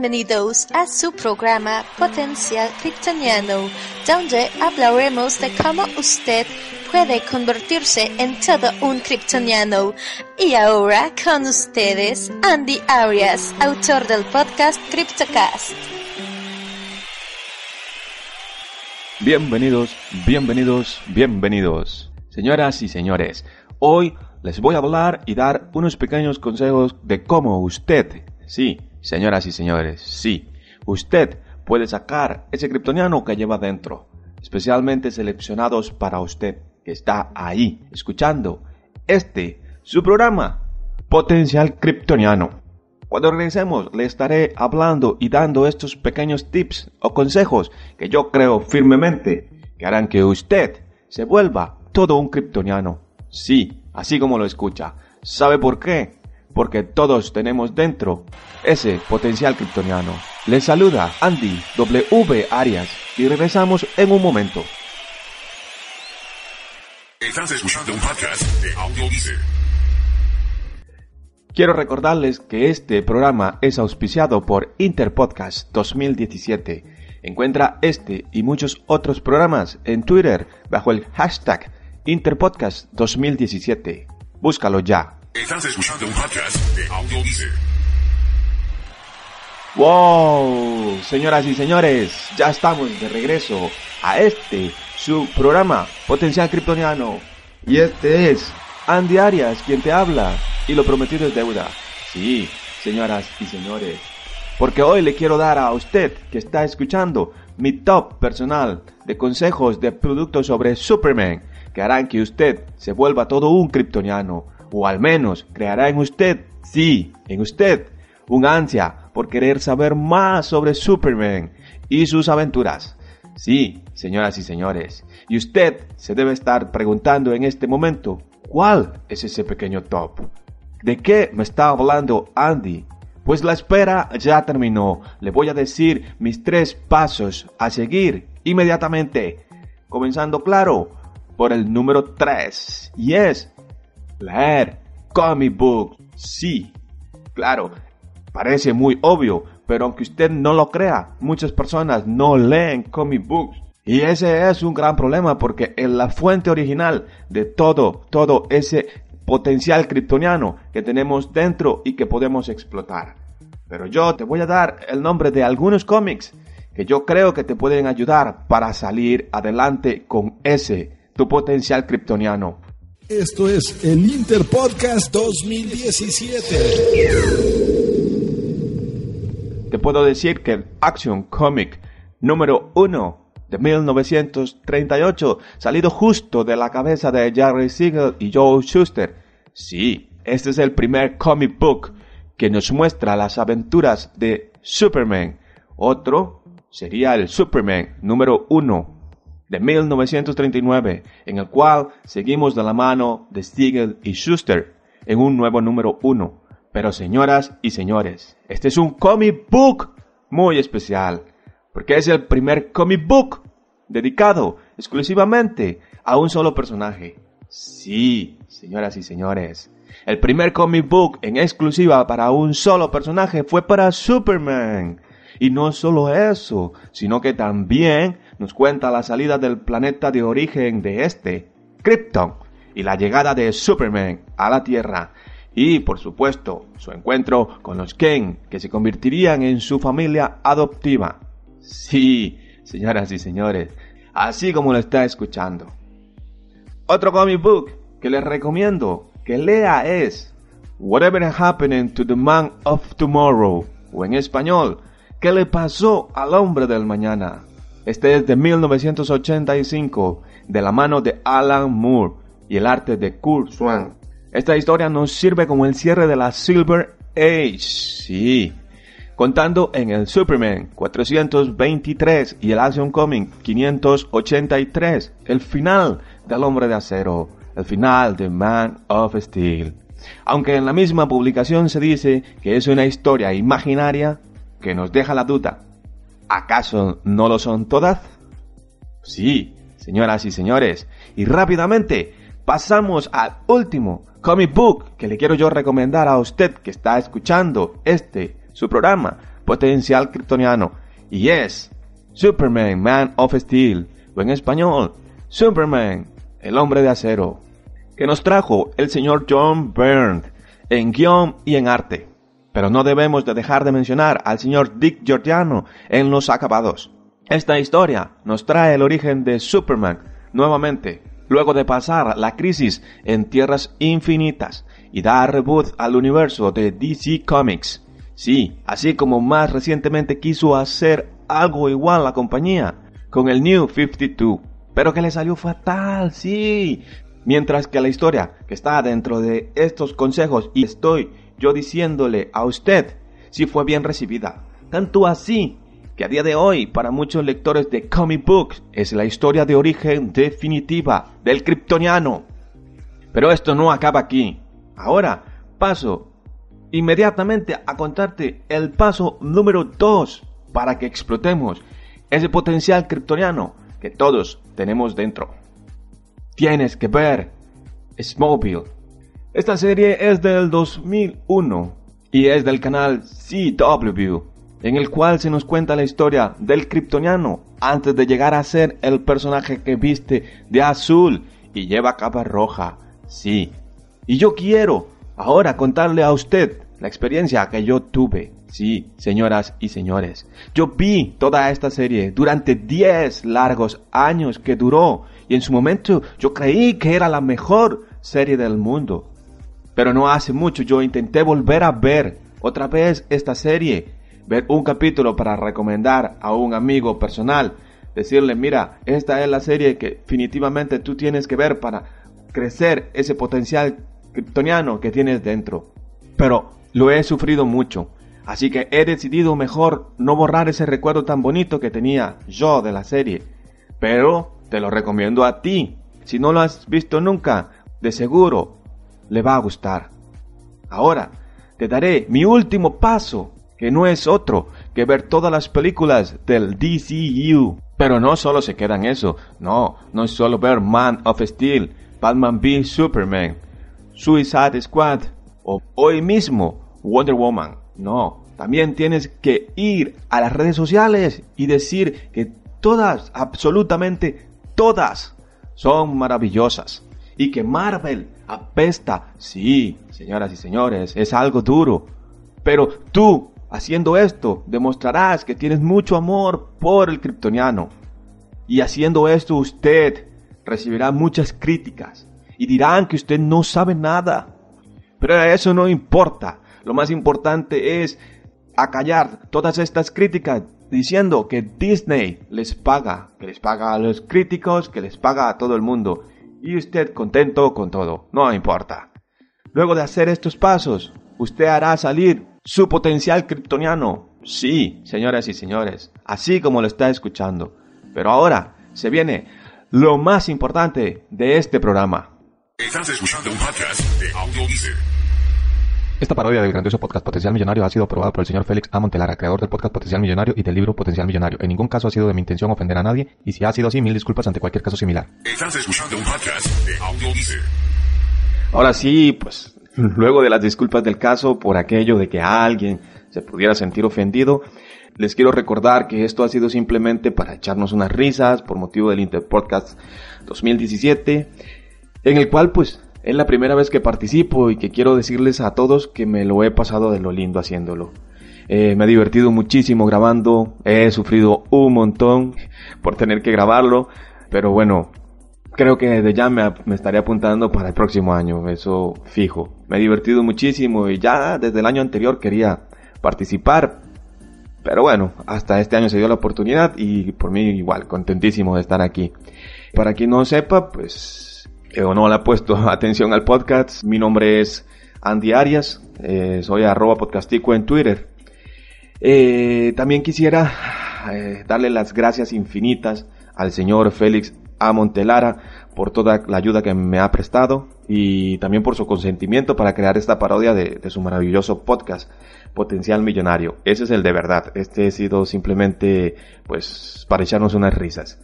Bienvenidos a su programa Potencial Kryptoniano, donde hablaremos de cómo usted puede convertirse en todo un kryptoniano. Y ahora con ustedes, Andy Arias, autor del podcast CryptoCast. Bienvenidos, bienvenidos, bienvenidos. Señoras y señores, hoy les voy a hablar y dar unos pequeños consejos de cómo usted, sí, Señoras y señores, sí, usted puede sacar ese kryptoniano que lleva dentro, especialmente seleccionados para usted, que está ahí, escuchando este, su programa, Potencial Kryptoniano. Cuando regresemos, le estaré hablando y dando estos pequeños tips o consejos que yo creo firmemente que harán que usted se vuelva todo un kryptoniano. Sí, así como lo escucha. ¿Sabe por qué? Porque todos tenemos dentro ese potencial kryptoniano. Les saluda Andy W. Arias y regresamos en un momento. Estás escuchando un podcast de Quiero recordarles que este programa es auspiciado por Interpodcast 2017. Encuentra este y muchos otros programas en Twitter bajo el hashtag Interpodcast 2017. Búscalo ya. Estás escuchando un podcast de Audio ¡Wow! Señoras y señores, ya estamos de regreso a este, su programa Potencial Kryptoniano. Y este es Andy Arias quien te habla. Y lo prometido es deuda. Sí, señoras y señores. Porque hoy le quiero dar a usted que está escuchando mi top personal de consejos de productos sobre Superman que harán que usted se vuelva todo un kryptoniano o al menos creará en usted, sí, en usted, un ansia por querer saber más sobre Superman y sus aventuras. Sí, señoras y señores, y usted se debe estar preguntando en este momento, ¿cuál es ese pequeño top? ¿De qué me está hablando Andy? Pues la espera ya terminó. Le voy a decir mis tres pasos a seguir inmediatamente. Comenzando claro por el número 3. Y es Leer comic book. Sí, claro, parece muy obvio, pero aunque usted no lo crea, muchas personas no leen comic books. Y ese es un gran problema porque es la fuente original de todo, todo ese potencial kryptoniano que tenemos dentro y que podemos explotar. Pero yo te voy a dar el nombre de algunos cómics que yo creo que te pueden ayudar para salir adelante con ese, tu potencial kryptoniano. Esto es el Interpodcast 2017. Te puedo decir que el Action Comic número 1 de 1938, salido justo de la cabeza de Jerry Siegel y Joe Schuster. Sí, este es el primer comic book que nos muestra las aventuras de Superman. Otro sería el Superman número 1 de 1939, en el cual seguimos de la mano de Siegel y Schuster en un nuevo número 1. Pero señoras y señores, este es un comic book muy especial porque es el primer comic book dedicado exclusivamente a un solo personaje. Sí, señoras y señores, el primer comic book en exclusiva para un solo personaje fue para Superman. Y no solo eso, sino que también nos cuenta la salida del planeta de origen de este, Krypton, y la llegada de Superman a la Tierra. Y, por supuesto, su encuentro con los Ken, que se convertirían en su familia adoptiva. Sí, señoras y señores, así como lo está escuchando. Otro comic book que les recomiendo que lea es Whatever Happened to the Man of Tomorrow, o en español, ¿Qué le pasó al hombre del mañana? Este es de 1985, de la mano de Alan Moore y el arte de Kurt Swan. Esta historia nos sirve como el cierre de la Silver Age. Sí, contando en el Superman 423 y el Action Comic 583, el final del Hombre de Acero, el final de Man of Steel. Aunque en la misma publicación se dice que es una historia imaginaria que nos deja la duda. ¿Acaso no lo son todas? Sí, señoras y señores. Y rápidamente pasamos al último comic book que le quiero yo recomendar a usted que está escuchando este su programa Potencial Kryptoniano y es Superman Man of Steel o en español Superman el hombre de acero que nos trajo el señor John Byrne en guion y en arte. Pero no debemos de dejar de mencionar al señor Dick Giordano en los acabados. Esta historia nos trae el origen de Superman nuevamente, luego de pasar la crisis en Tierras Infinitas y dar reboot al universo de DC Comics. Sí, así como más recientemente quiso hacer algo igual la compañía con el New 52, pero que le salió fatal, sí. Mientras que la historia que está dentro de estos consejos y estoy yo diciéndole a usted si fue bien recibida. Tanto así que a día de hoy para muchos lectores de comic books es la historia de origen definitiva del kryptoniano. Pero esto no acaba aquí. Ahora paso inmediatamente a contarte el paso número 2 para que explotemos ese potencial kryptoniano que todos tenemos dentro. Tienes que ver Smallville. Esta serie es del 2001 y es del canal CW, en el cual se nos cuenta la historia del kryptoniano antes de llegar a ser el personaje que viste de azul y lleva capa roja. Sí. Y yo quiero ahora contarle a usted la experiencia que yo tuve. Sí, señoras y señores. Yo vi toda esta serie durante 10 largos años que duró y en su momento yo creí que era la mejor serie del mundo. Pero no hace mucho yo intenté volver a ver otra vez esta serie, ver un capítulo para recomendar a un amigo personal, decirle, mira, esta es la serie que definitivamente tú tienes que ver para crecer ese potencial kryptoniano que tienes dentro. Pero lo he sufrido mucho. Así que he decidido mejor no borrar ese recuerdo tan bonito que tenía yo de la serie. Pero te lo recomiendo a ti. Si no lo has visto nunca, de seguro le va a gustar. Ahora, te daré mi último paso, que no es otro que ver todas las películas del DCU. Pero no solo se queda en eso, no, no es solo ver Man of Steel, Batman v Superman, Suicide Squad o hoy mismo Wonder Woman. No, también tienes que ir a las redes sociales y decir que todas, absolutamente todas, son maravillosas. Y que Marvel apesta. Sí, señoras y señores, es algo duro. Pero tú, haciendo esto, demostrarás que tienes mucho amor por el kryptoniano. Y haciendo esto usted recibirá muchas críticas y dirán que usted no sabe nada. Pero eso no importa. Lo más importante es acallar todas estas críticas diciendo que Disney les paga, que les paga a los críticos, que les paga a todo el mundo. Y usted contento con todo, no importa. Luego de hacer estos pasos, usted hará salir su potencial kryptoniano. Sí, señoras y señores, así como lo está escuchando. Pero ahora se viene lo más importante de este programa. Estás escuchando un podcast de Audio Esta parodia del grandioso podcast Potencial Millonario ha sido aprobada por el señor Félix A. Montelara, creador del podcast Potencial Millonario y del libro Potencial Millonario. En ningún caso ha sido de mi intención ofender a nadie, y si ha sido así, mil disculpas ante cualquier caso similar. Estás escuchando un podcast de Audio Ahora sí, pues luego de las disculpas del caso por aquello de que alguien se pudiera sentir ofendido, les quiero recordar que esto ha sido simplemente para echarnos unas risas por motivo del Interpodcast 2017, en el cual pues es la primera vez que participo y que quiero decirles a todos que me lo he pasado de lo lindo haciéndolo. Eh, me ha divertido muchísimo grabando, he sufrido un montón por tener que grabarlo, pero bueno, creo que de ya me, me, estaré apuntando para el próximo año, eso fijo. Me he divertido muchísimo y ya desde el año anterior quería participar, pero bueno, hasta este año se dio la oportunidad y por mí igual, contentísimo de estar aquí. Para quien no sepa, pues, o no ha puesto atención al podcast, mi nombre es Andy Arias, eh, soy arroba podcastico en Twitter. Eh, también quisiera eh, darle las gracias infinitas al señor Félix A. Montelara por toda la ayuda que me ha prestado y también por su consentimiento para crear esta parodia de su maravilloso podcast potencial millonario. Ese es el de verdad. Este ha sido simplemente, pues, para echarnos unas risas.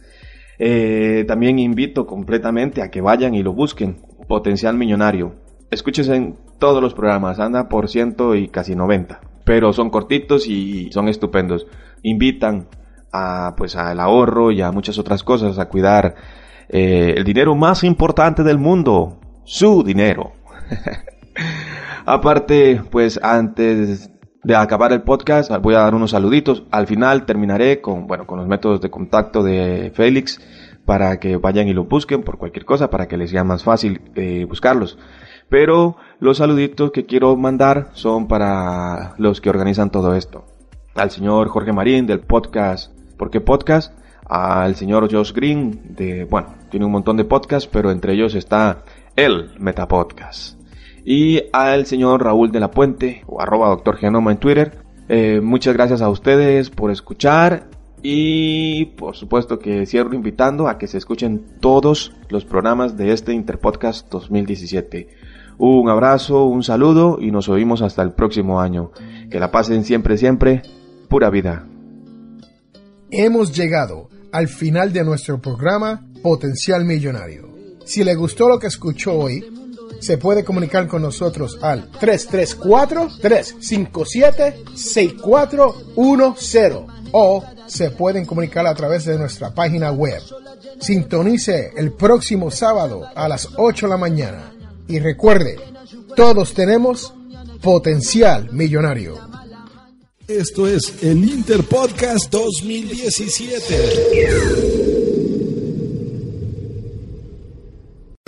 Eh, también invito completamente a que vayan y lo busquen. Potencial millonario. Escúchese en todos los programas. Anda por ciento y casi 90. Pero son cortitos y son estupendos. Invitan a, pues, al ahorro y a muchas otras cosas, a cuidar eh, el dinero más importante del mundo. Su dinero. Aparte, pues antes de acabar el podcast, voy a dar unos saluditos. Al final terminaré con, bueno, con los métodos de contacto de Félix para que vayan y lo busquen por cualquier cosa, para que les sea más fácil eh, buscarlos. Pero los saluditos que quiero mandar son para los que organizan todo esto. Al señor Jorge Marín del podcast, ¿por qué podcast? Al señor Josh Green de, bueno, tiene un montón de podcasts, pero entre ellos está el Metapodcast y al señor Raúl de la Puente o arroba doctor Genoma en Twitter. Eh, muchas gracias a ustedes por escuchar y por supuesto que cierro invitando a que se escuchen todos los programas de este Interpodcast 2017. Un abrazo, un saludo y nos oímos hasta el próximo año. Que la pasen siempre, siempre. Pura vida. Hemos llegado al final de nuestro programa Potencial Millonario. Si le gustó lo que escuchó hoy, se puede comunicar con nosotros al 334-357-6410 o se pueden comunicar a través de nuestra página web. Sintonice el próximo sábado a las 8 de la mañana y recuerde, todos tenemos potencial millonario. Esto es el Interpodcast 2017.